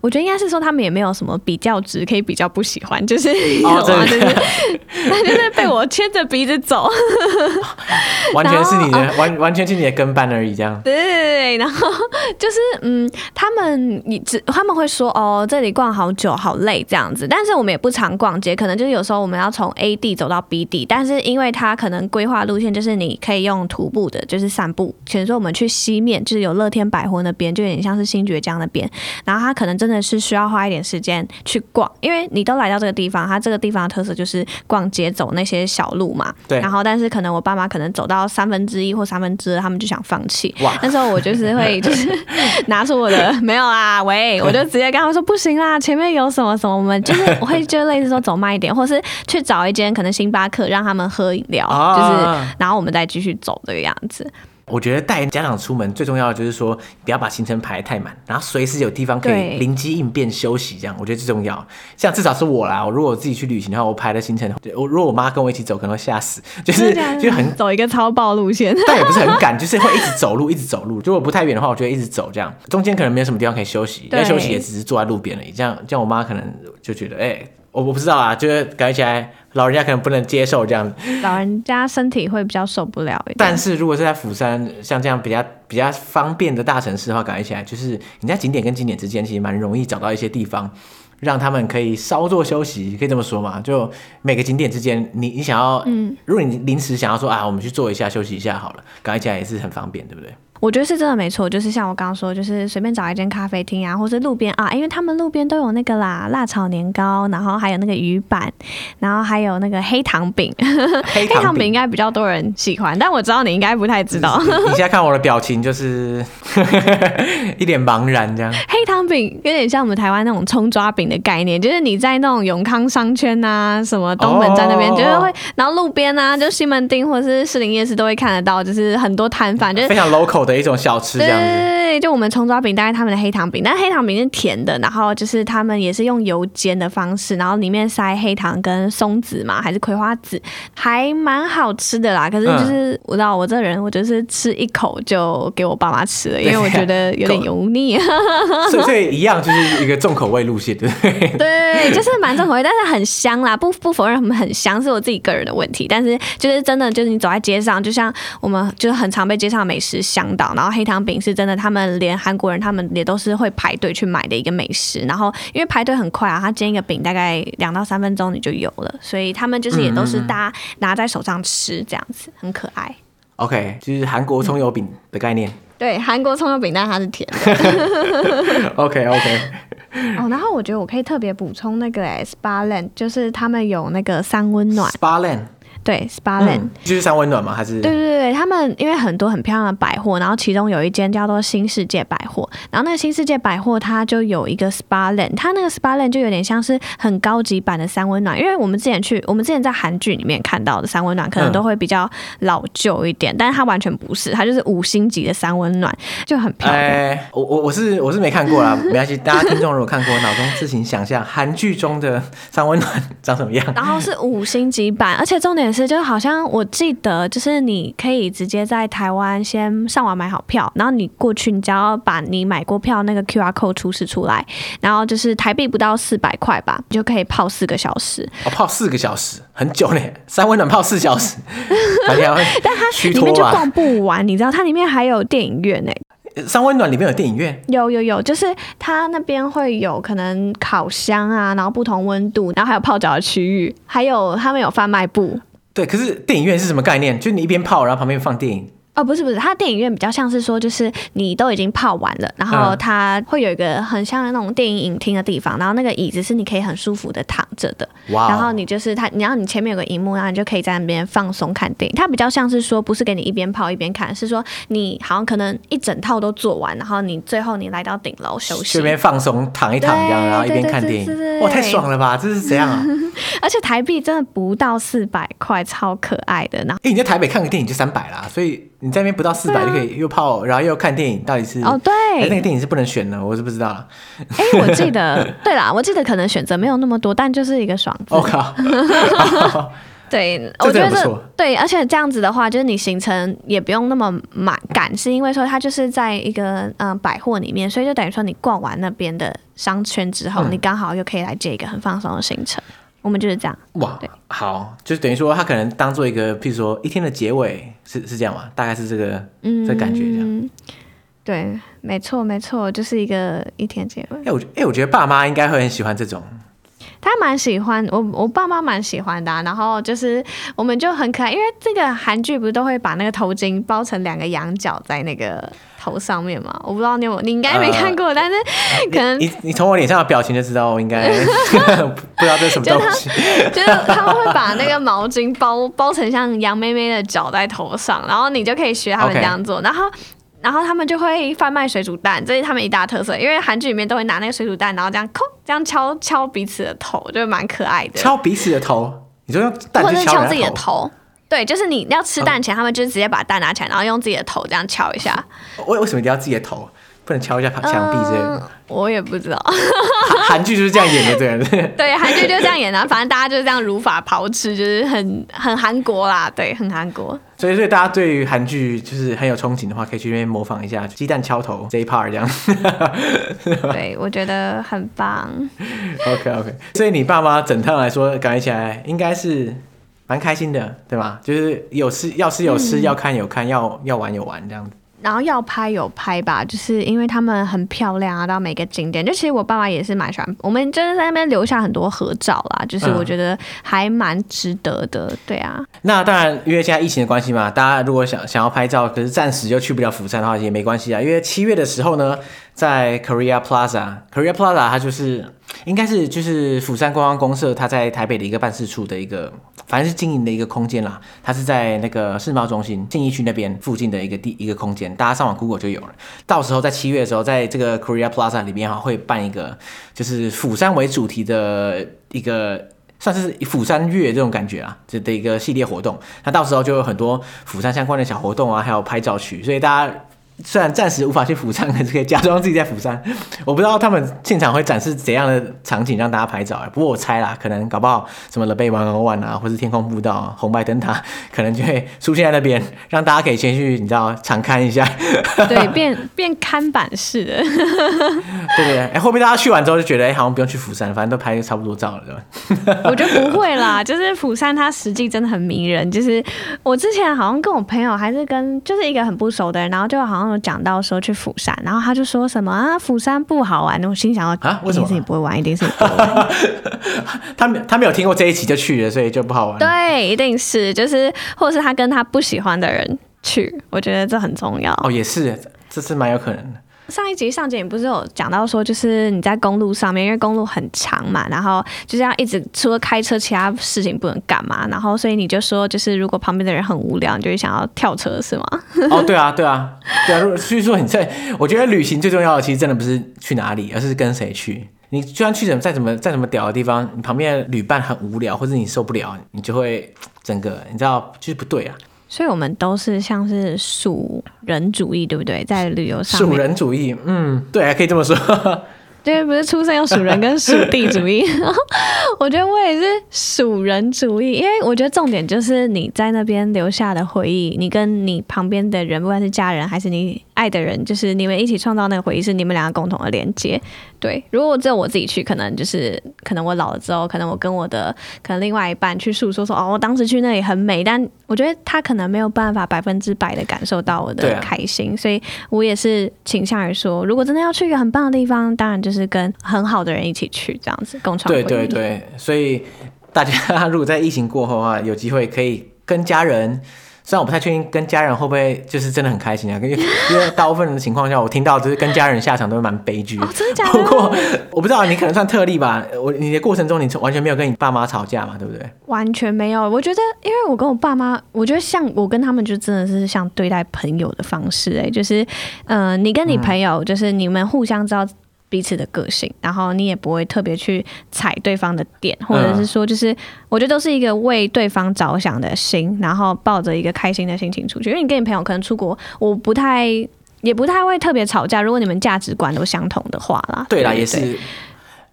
我觉得应该是说他们也没有什么比较值可以比较不喜欢，就是，
哦，真的，
就是，他就是被我牵着鼻子走，
完全是你的，哦、完完全是你的跟班而已，这样。
对对对，然后就是，嗯，他们你只他们会说，哦，这里逛好久，好累这样子，但是我们也不常逛街，可能就是有时候我们要从 A 地走到 B 地，但是因为他可能规划路线就是你可以用徒步的，就是散步，比如说我们去西面，就是有乐天百货那边，就有点像是新崛江。那边，然后他可能真的是需要花一点时间去逛，因为你都来到这个地方，他这个地方的特色就是逛街走那些小路嘛。
对。
然后，但是可能我爸妈可能走到三分之一或三分之二，他们就想放弃。哇。那时候我就是会 就是拿出我的没有啊，喂，我就直接跟他们说不行啦，前面有什么什么，我们就是我会就类似说走慢一点，或是去找一间可能星巴克让他们喝饮料，啊、就是然后我们再继续走这个样子。
我觉得带家长出门最重要的就是说，不要把行程排得太满，然后随时有地方可以灵机应变休息，这样我觉得最重要。像至少是我啦，我如果我自己去旅行的话，我排的行程，我如果我妈跟我一起走，可能会吓死，就是就很
走一个超爆路线，
但也不是很赶，就是会一直走路，一直走路。如果不太远的话，我就会一直走，这样中间可能没有什么地方可以休息，要休息也只是坐在路边而已。这样这样，我妈可能就觉得，哎、欸，我我不知道啊，就是感觉起来。老人家可能不能接受这样，
老人家身体会比较受不了。
但是如果是在釜山像这样比较比较方便的大城市的话，感觉起来就是你在景点跟景点之间其实蛮容易找到一些地方，让他们可以稍作休息，可以这么说嘛？就每个景点之间，你你想要，嗯，如果你临时想要说啊，我们去坐一下休息一下好了，感觉起来也是很方便，对不对？
我觉得是真的没错，就是像我刚刚说，就是随便找一间咖啡厅啊，或是路边啊，因为他们路边都有那个啦，辣炒年糕，然后还有那个鱼板，然后还有那个黑糖饼。黑糖饼应该比较多人喜欢，但我知道你应该不太知道。
你现在看我的表情就是 一脸茫然这样。
黑糖饼有点像我们台湾那种葱抓饼的概念，就是你在那种永康商圈啊，什么东门站那边，就是会，然后路边啊，就西门町或者是士林夜市都会看得到，就是很多摊贩，就是
非常 local 的。的一种小吃这样子，
对，就我们葱抓饼，大概他们的黑糖饼，但黑糖饼是甜的，然后就是他们也是用油煎的方式，然后里面塞黑糖跟松子嘛，还是葵花籽，还蛮好吃的啦。可是就是、嗯、我知道我这人，我就是吃一口就给我爸妈吃了，因为我觉得有点油腻。
所以所以一样就是一个重口味路线，对不对？
对，就是蛮重口味，但是很香啦，不不否认他们很香，是我自己个人的问题。但是就是真的，就是你走在街上，就像我们就是很常被街上美食香。然后黑糖饼是真的，他们连韩国人他们也都是会排队去买的一个美食。然后因为排队很快啊，他煎一个饼大概两到三分钟你就有了，所以他们就是也都是大家拿在手上吃这样子，很可爱。
OK，就是韩国葱油饼的概念。嗯、
对，韩国葱油饼，但它是甜的。
OK OK。
哦，然后我觉得我可以特别补充那个哎，Spa Land，就是他们有那个三温暖。
Spa Land。
对，Spa Land、
嗯、就是三温暖吗？还是？
对对对，他们因为很多很漂亮的百货，然后其中有一间叫做新世界百货，然后那个新世界百货它就有一个 Spa Land，它那个 Spa Land 就有点像是很高级版的三温暖，因为我们之前去，我们之前在韩剧里面看到的三温暖可能都会比较老旧一点，嗯、但是它完全不是，它就是五星级的三温暖，就很漂亮。
哎、我我我是我是没看过啦，没关系，大家听众如果看过，脑中自行想象韩剧中的三温暖长什么样。
然后是五星级版，而且重点是，就好像我记得，就是你可以直接在台湾先上网买好票，然后你过去，你只要把你买过票那个 QR code 出示出来，然后就是台币不到四百块吧，你就可以泡四个小时。
哦，泡四个小时，很久嘞，三温暖泡四小时，但
它里面就逛不完，你知道，它里面还有电影院呢。
三温暖里面有电影院，
有有有，就是它那边会有可能烤箱啊，然后不同温度，然后还有泡脚的区域，还有他们有贩卖部。
对，可是电影院是什么概念？就你一边泡，然后旁边放电影。
哦，不是不是，它电影院比较像是说，就是你都已经泡完了，然后它会有一个很像那种电影影厅的地方，然后那个椅子是你可以很舒服的躺着的，哇然后你就是它，然后你前面有个荧幕，然后你就可以在那边放松看电影。它比较像是说，不是给你一边泡一边看，是说你好像可能一整套都做完，然后你最后你来到顶楼休息，
这边放松躺一躺这样，然后一边看电影，哇，太爽了吧！这是怎样啊？
而且台币真的不到四百块，超可爱的。然后，
哎，你在台北看个电影就三百啦，所以。你在那边不到四百就可以又泡，啊、然后又看电影，到底是
哦对，
那个电影是不能选的，我是不知道了。
哎、欸，我记得 对啦，我记得可能选择没有那么多，但就是一个爽字。我靠，对，我觉得这对，而且这样子的话，就是你行程也不用那么满赶，是因为说它就是在一个嗯、呃、百货里面，所以就等于说你逛完那边的商圈之后，嗯、你刚好又可以来接一个很放松的行程。我们就是这样哇，
好，就是等于说它可能当做一个，譬如说一天的结尾，是是这样吗？大概是这个，嗯，这感觉这样。
对，没错没错，就是一个一天结尾。
哎，我哎，我觉得爸妈应该会很喜欢这种。
他蛮喜欢我，我爸妈蛮喜欢的啊。然后就是我们就很可爱，因为这个韩剧不是都会把那个头巾包成两个羊角在那个。头上面嘛，我不知道你有，你应该没看过，呃、但是可能
你你从我脸上的表情就知道，我应该 不知道这是什么东西。
就是他们会把那个毛巾包包成像羊妹妹的脚在头上，然后你就可以学他们这样做。然后然后他们就会贩卖水煮蛋，这是他们一大特色，因为韩剧里面都会拿那个水煮蛋，然后这样扣这样敲敲彼此的头，就蛮可爱的。
敲彼此的头，你就用蛋去敲
自己的头。对，就是你要吃蛋前，他们就直接把蛋拿起来，然后用自己的头这样敲一下。
为为什么一定要自己的头？不能敲一下墙壁之类的？嗯，我
也不知道。
韩剧就是这样演的，对不对？
对，韩剧就是这样演的，反正大家就是这样如法炮制，就是很很韩国啦，对，很韩国。
所以，所以大家对于韩剧就是很有憧憬的话，可以去那边模仿一下鸡蛋敲头这一 part，这样。
对，我觉得很棒。
OK OK，所以你爸妈整趟来说，感觉起来应该是。蛮开心的，对吧？就是有吃要吃有吃，嗯、要看有看，要要玩有玩这样子。
然后要拍有拍吧，就是因为他们很漂亮啊，到每个景点。就其实我爸爸也是蛮喜欢，我们真的在那边留下很多合照啦，就是我觉得还蛮值得的，嗯、对啊。
那当然，因为现在疫情的关系嘛，大家如果想想要拍照，可是暂时又去不了釜山的话，也没关系啊。因为七月的时候呢，在 Korea Plaza，Korea Plaza 它就是应该是就是釜山观光公社，它在台北的一个办事处的一个。反正是经营的一个空间啦，它是在那个世贸中心信义区那边附近的一个地一个空间，大家上网 Google 就有了。到时候在七月的时候，在这个 Korea Plaza 里面哈，会办一个就是釜山为主题的一个算是釜山月这种感觉啊，这的一个系列活动。那到时候就有很多釜山相关的小活动啊，还有拍照区，所以大家。虽然暂时无法去釜山，可是可以假装自己在釜山。我不知道他们现场会展示怎样的场景让大家拍照。不过我猜啦，可能搞不好什么 The Bay 101啊，或是天空步道、红白灯塔，可能就会出现在那边，让大家可以先去，你知道，常看一下。
对，变 变看板式的。
对 对对，哎，会不会大家去完之后就觉得，哎，好像不用去釜山，反正都拍差不多照了，对吧？
我觉得不会啦，就是釜山它实际真的很迷人。就是我之前好像跟我朋友还是跟就是一个很不熟的人，然后就好像。有讲到说去釜山，然后他就说什么啊，釜山不好玩。我心想啊，为什么？一不会玩，一定是你不会玩。
他没他没有听过这一期就去了，所以就不好玩。
对，一定是就是，或者是他跟他不喜欢的人去，我觉得这很重要。
哦，也是，这是蛮有可能的。
上一集上集你不是有讲到说，就是你在公路上面，因为公路很长嘛，然后就是要一直除了开车，其他事情不能干嘛，然后所以你就说，就是如果旁边的人很无聊，你就会想要跳车，是吗？
哦，对啊，对啊，对啊。所以说你在，我觉得旅行最重要的其实真的不是去哪里，而是跟谁去。你就算去怎么再怎么再怎么屌的地方，你旁边的旅伴很无聊，或者你受不了，你就会整个你知道就是不对啊。
所以我们都是像是属人主义，对不对？在旅游上，
属人主义，嗯，对，还可以这么说。
对，不是出生有属人跟属地主义。我觉得我也是属人主义，因为我觉得重点就是你在那边留下的回忆，你跟你旁边的人，不管是家人还是你爱的人，就是你们一起创造那个回忆，是你们两个共同的连接。对，如果只有我自己去，可能就是可能我老了之后，可能我跟我的可能另外一半去诉说说，哦，我当时去那里很美，但我觉得他可能没有办法百分之百的感受到我的开心，啊、所以我也是倾向于说，如果真的要去一个很棒的地方，当然就是跟很好的人一起去，这样子共创。
对对对，所以大家 如果在疫情过后的话，有机会可以跟家人。虽然我不太确定跟家人会不会就是真的很开心啊，因为因为大部分的情况下，我听到就是跟家人下场都会蛮悲剧。
哦，真的假的？
不过我不知道你可能算特例吧。我你的过程中你完全没有跟你爸妈吵架嘛，对不对？
完全没有。我觉得，因为我跟我爸妈，我觉得像我跟他们就真的是像对待朋友的方式哎、欸，就是嗯、呃，你跟你朋友就是你们互相知道。彼此的个性，然后你也不会特别去踩对方的点，或者是说，就是我觉得都是一个为对方着想的心，然后抱着一个开心的心情出去。因为你跟你朋友可能出国，我不太也不太会特别吵架，如果你们价值观都相同的话啦。
对啦，对也是，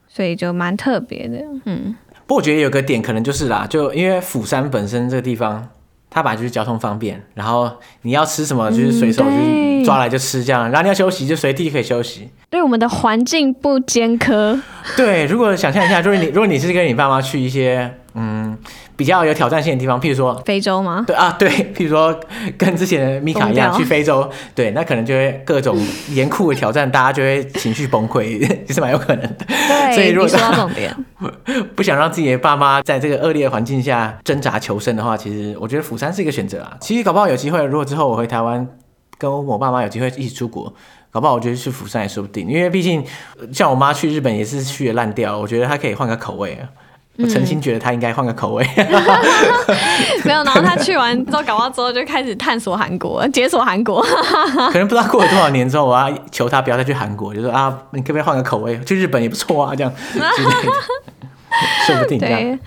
所以就蛮特别的。嗯，
不过我觉得有个点可能就是啦，就因为釜山本身这个地方。它本来就是交通方便，然后你要吃什么就是随手就是抓来就吃这样，然后你要休息就随地可以休息。
对，我们的环境不尖苛。
对，如果想象一下，就是你如果你是跟你爸妈去一些嗯。比较有挑战性的地方，譬如说
非洲吗？
对啊，对，譬如说跟之前的米卡一样去非洲，对，那可能就会各种严酷的挑战，大家就会情绪崩溃，也是蛮有可能的。
对，
所以如果
说到重点，
不想让自己的爸妈在这个恶劣的环境下挣扎求生的话，其实我觉得釜山是一个选择啊。其实搞不好有机会，如果之后我回台湾，跟我爸妈有机会一起出国，搞不好我觉得去釜山也说不定，因为毕竟像我妈去日本也是去的烂掉，我觉得她可以换个口味啊。我诚心觉得他应该换个口味，嗯，
没有。然后他去完之后，搞完之后就开始探索韩国，解锁韩国。
可能不知道过了多少年之后，我要求他不要再去韩国，就说啊，你可不可以换个口味？去日本也不错啊，这样之类的，说不定这样。对，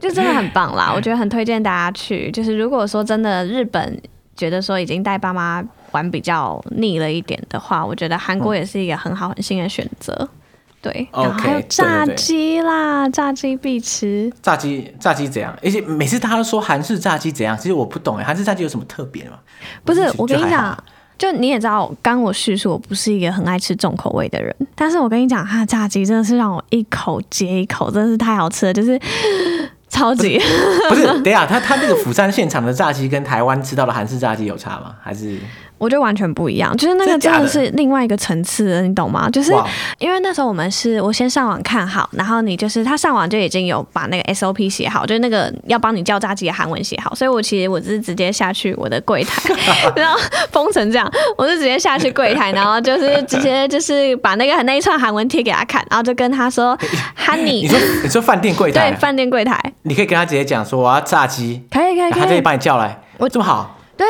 就真的很棒啦！我觉得很推荐大家去。就是如果说真的日本觉得说已经带爸妈玩比较腻了一点的话，我觉得韩国也是一个很好很新的选择。对，然后还有炸鸡啦，炸鸡必吃。
炸鸡，炸鸡怎样？而且每次大家都说韩式炸鸡怎样，其实我不懂哎，韩式炸鸡有什么特别吗？
不是，我跟你讲，就你也知道，刚我叙述，我不是一个很爱吃重口味的人，但是我跟你讲，它的炸鸡真的是让我一口接一口，真的是太好吃了，就是超级。
不是，等一下，他他那个釜山现场的炸鸡跟台湾吃到的韩式炸鸡有差吗？还是？
我觉得完全不一样，就是那个真的是另外一个层次的，你懂吗？就是因为那时候我们是我先上网看好，然后你就是他上网就已经有把那个 SOP 写好，就是那个要帮你叫炸鸡的韩文写好，所以我其实我是直接下去我的柜台，然后封成这样，我是直接下去柜台，然后就是直接 就是把那个那一串韩文贴给他看，然后就跟他说，Honey，
你说你说饭店柜台，
对，饭店柜台，
你可以跟他直接讲说我要炸鸡，
可以可以，可以，
他直接帮你叫来，我这么好。
对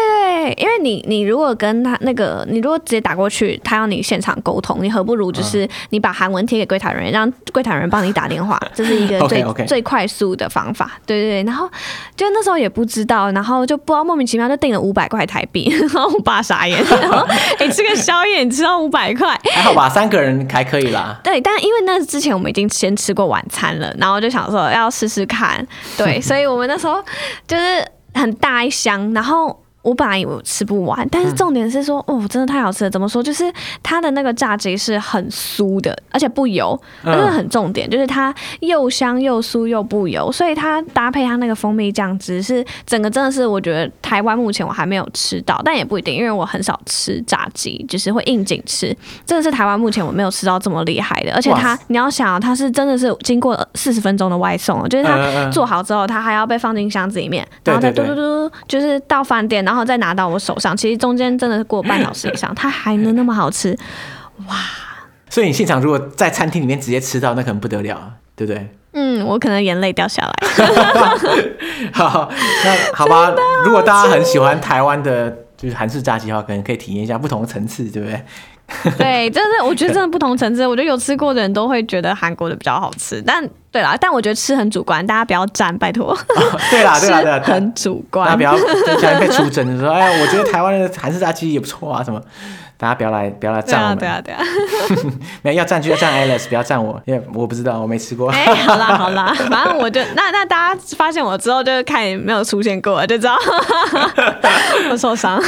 对，因为你你如果跟他那个，你如果直接打过去，他要你现场沟通，你何不如就是你把韩文贴给柜台人员，让柜台人员帮你打电话，这是一个最 okay, okay. 最快速的方法。对对对，然后就那时候也不知道，然后就不知道莫名其妙就订了五百块台币，然后我爸傻眼，然后哎吃个宵夜你吃到五百块，
还好吧，三个人还可以啦。
对，但因为那之前我们已经先吃过晚餐了，然后就想说要试试看，对，所以我们那时候就是很大一箱，然后。我本来以为我吃不完，但是重点是说，哦，真的太好吃了。怎么说？就是它的那个炸鸡是很酥的，而且不油，真的很重点，就是它又香又酥又不油，所以它搭配它那个蜂蜜酱汁，是整个真的是我觉得台湾目前我还没有吃到，但也不一定，因为我很少吃炸鸡，就是会应景吃。真的是台湾目前我没有吃到这么厉害的，而且它你要想，它是真的是经过四十分钟的外送，就是它做好之后，它还要被放进箱子里面，然后再嘟嘟嘟，就是到饭店，然后。然后再拿到我手上，其实中间真的是过半小时以上，它还能那么好吃，哇！
所以你现场如果在餐厅里面直接吃到，那可能不得了，对不对？
嗯，我可能眼泪掉下来。
好，那好吧。如果大家很喜欢台湾的，就是韩式炸鸡的话，可能可以体验一下不同的层次，对不对？
对，真的，我觉得真的不同层次。我觉得有吃过的人都会觉得韩国的比较好吃，但对啦，但我觉得吃很主观，大家不要站，拜托。
哦。对啦，对啦，对啦，
很主观，
大家不要在下面被出征，说哎呀，我觉得台湾的韩式炸鸡也不错啊，什么。大家不要来，不要来赞我们。
对啊，对啊，
对啊。没要赞就要赞 Alice，不要赞我，因为我不知道，我没吃过。
哎、欸，好啦好啦，反正我就那那大家发现我之后，就看没有出现过，就知道我受伤。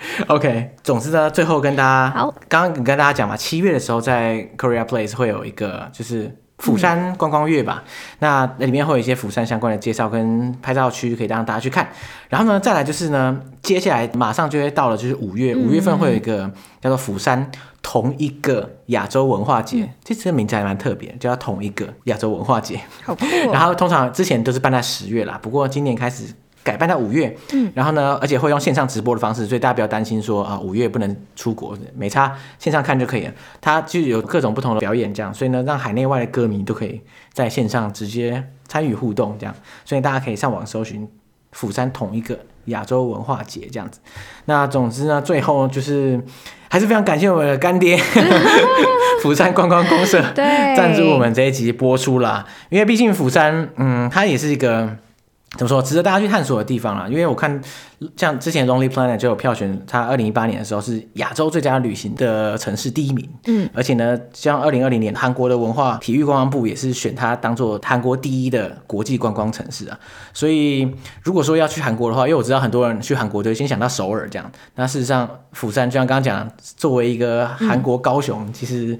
OK，总之呢，最后跟大家
好，
刚刚跟大家讲嘛，七月的时候在 Korea Place 会有一个就是。釜山观光月吧，那那里面会有一些釜山相关的介绍跟拍照区，可以让大家去看。然后呢，再来就是呢，接下来马上就会到了，就是五月，五月份会有一个叫做釜山同一个亚洲文化节，这次的名字还蛮特别，叫同一个亚洲文化节。
好酷哦。然
后通常之前都是办在十月啦，不过今年开始。改办到五月，嗯，然后呢，而且会用线上直播的方式，所以大家不要担心说啊，五月不能出国，没差，线上看就可以了。它就有各种不同的表演，这样，所以呢，让海内外的歌迷都可以在线上直接参与互动，这样，所以大家可以上网搜寻釜山同一个亚洲文化节这样子。那总之呢，最后就是还是非常感谢我们的干爹，釜山观光公社对赞助我们这一集播出啦，因为毕竟釜山，嗯，它也是一个。怎么说？值得大家去探索的地方啦，因为我看像之前 Lonely Planet 就有票选，它二零一八年的时候是亚洲最佳旅行的城市第一名。嗯，而且呢，像二零二零年韩国的文化体育观光部也是选它当做韩国第一的国际观光城市啊。所以如果说要去韩国的话，因为我知道很多人去韩国就先想到首尔这样，那事实上釜山就像刚刚讲，作为一个韩国高雄，嗯、其实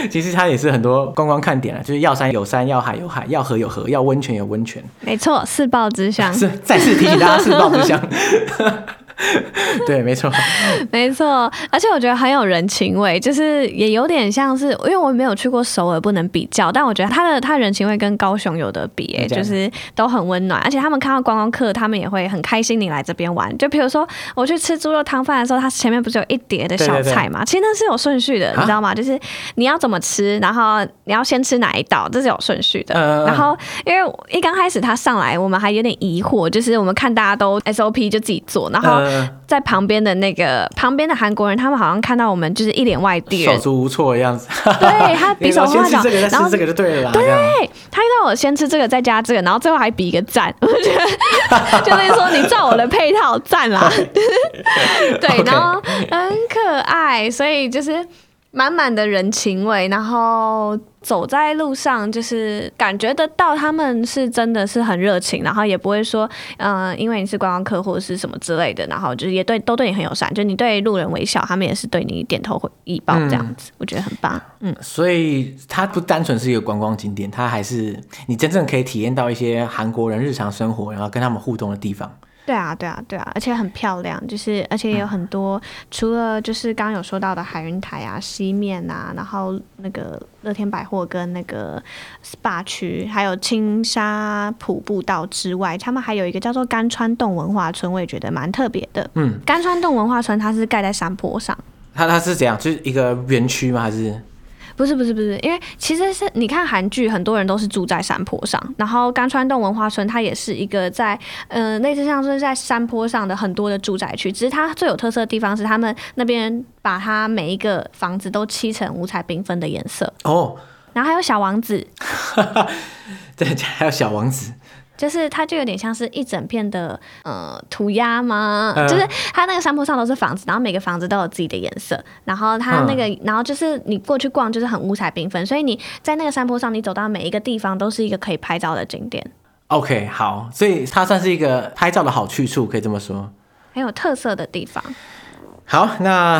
其实它也是很多观光看点啊，就是要山有山，要海有海，要河有河，要温泉有温泉。
没错，四报之乡。
是再次提醒大家，四报之乡。对，没错，
没错，而且我觉得很有人情味，就是也有点像是，因为我没有去过首尔，不能比较，但我觉得他的他人情味跟高雄有的比，哎，就是都很温暖，而且他们看到观光客，他们也会很开心你来这边玩。就比如说我去吃猪肉汤饭的时候，他前面不是有一碟的小菜嘛？其实那是有顺序的，你知道吗？就是你要怎么吃，然后你要先吃哪一道，这是有顺序的。然后因为一刚开始他上来，我们还有点疑惑，就是我们看大家都 SOP 就自己做，然后。在旁边的那个旁边的韩国人，他们好像看到我们就是一脸外地人，
手足无措的样子。
对，他比 手画脚，
然后吃这个就对了啦。
对，他让我先吃这个，再加这个，然后最后还比一个赞。我觉得 就是说你照我的配套赞啦。对，然后很可爱，所以就是。满满的人情味，然后走在路上，就是感觉得到他们是真的是很热情，然后也不会说，嗯、呃，因为你是观光客或者是什么之类的，然后就是也对都对你很友善，就你对路人微笑，他们也是对你点头回一报这样子，嗯、我觉得很棒。嗯，
所以它不单纯是一个观光景点，它还是你真正可以体验到一些韩国人日常生活，然后跟他们互动的地方。
对啊，对啊，对啊，而且很漂亮，就是而且也有很多，嗯、除了就是刚刚有说到的海云台啊、西面啊，然后那个乐天百货跟那个 SPA 区，还有青沙浦步道之外，他们还有一个叫做甘川洞文化村，我也觉得蛮特别的。嗯，甘川洞文化村它是盖在山坡上，
它它是怎样？就是一个园区吗？还是？
不是不是不是，因为其实是你看韩剧，很多人都是住在山坡上，然后甘川洞文化村它也是一个在呃类似像是在山坡上的很多的住宅区，只是它最有特色的地方是他们那边把它每一个房子都漆成五彩缤纷的颜色哦，然后还有小王子，
对，还有小王子。
就是它就有点像是一整片的呃涂鸦吗？呃、就是它那个山坡上都是房子，然后每个房子都有自己的颜色，然后它那个，嗯、然后就是你过去逛就是很五彩缤纷，所以你在那个山坡上，你走到每一个地方都是一个可以拍照的景点。
OK，好，所以它算是一个拍照的好去处，可以这么说，
很有特色的地方。
好，那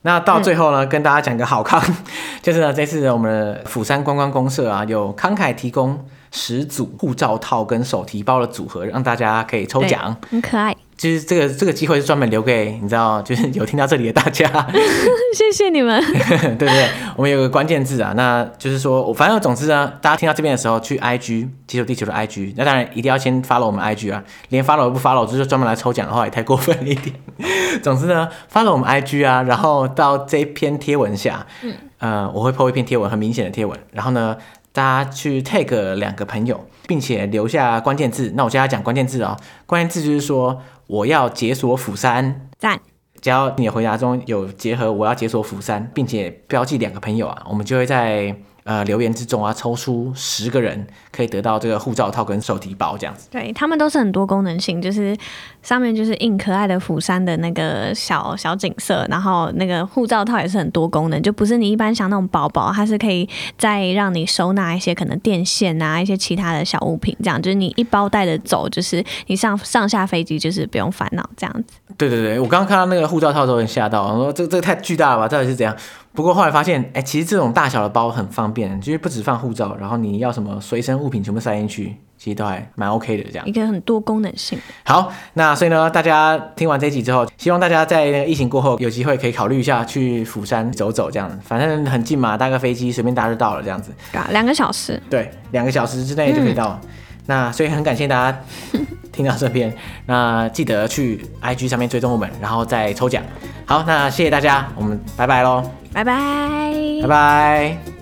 那到最后呢，嗯、跟大家讲个好康，就是呢，这次我们的釜山观光公社啊，有慷慨提供。十组护照套跟手提包的组合，让大家可以抽奖，
很可爱。
就是这个这个机会是专门留给你知道，就是有听到这里的大家，
谢谢你们。
对不对？我们有个关键字啊，那就是说我反正总之呢，大家听到这边的时候，去 IG 接受地球的 IG，那当然一定要先 follow 我们 IG 啊，连 follow 都不 follow，就是专门来抽奖的话也太过分了一点。总之呢，follow 我们 IG 啊，然后到这一篇贴文下，嗯，呃，我会 po 一篇贴文，很明显的贴文，然后呢。大家去 tag 两个朋友，并且留下关键字。那我现在讲关键字哦，关键字就是说我要解锁釜山。
赞。
只要你的回答中有结合我要解锁釜山，并且标记两个朋友啊，我们就会在。呃，留言之中啊，抽出十个人可以得到这个护照套跟手提包这样子。
对，他们都是很多功能性，就是上面就是印可爱的釜山的那个小小景色，然后那个护照套也是很多功能，就不是你一般想那种包包，它是可以再让你收纳一些可能电线啊，一些其他的小物品，这样就是你一包带着走，就是你上上下飞机就是不用烦恼这样子。
对对对，我刚刚看到那个护照套的时候很吓到，我说这这个太巨大了吧，到底是怎样？不过后来发现，哎、其实这种大小的包很方便，就是不止放护照，然后你要什么随身物品全部塞进去，其实都还蛮 OK 的。这样
一个很多功能性。
好，那所以呢，大家听完这一集之后，希望大家在那个疫情过后有机会可以考虑一下去釜山走走，这样反正很近嘛，搭个飞机随便搭就到了，这样子。
啊，两个小时。
对，两个小时之内就可以到。嗯、那所以很感谢大家听到这边，那记得去 IG 上面追踪我们，然后再抽奖。好，那谢谢大家，我们拜拜喽。
拜拜，
拜拜。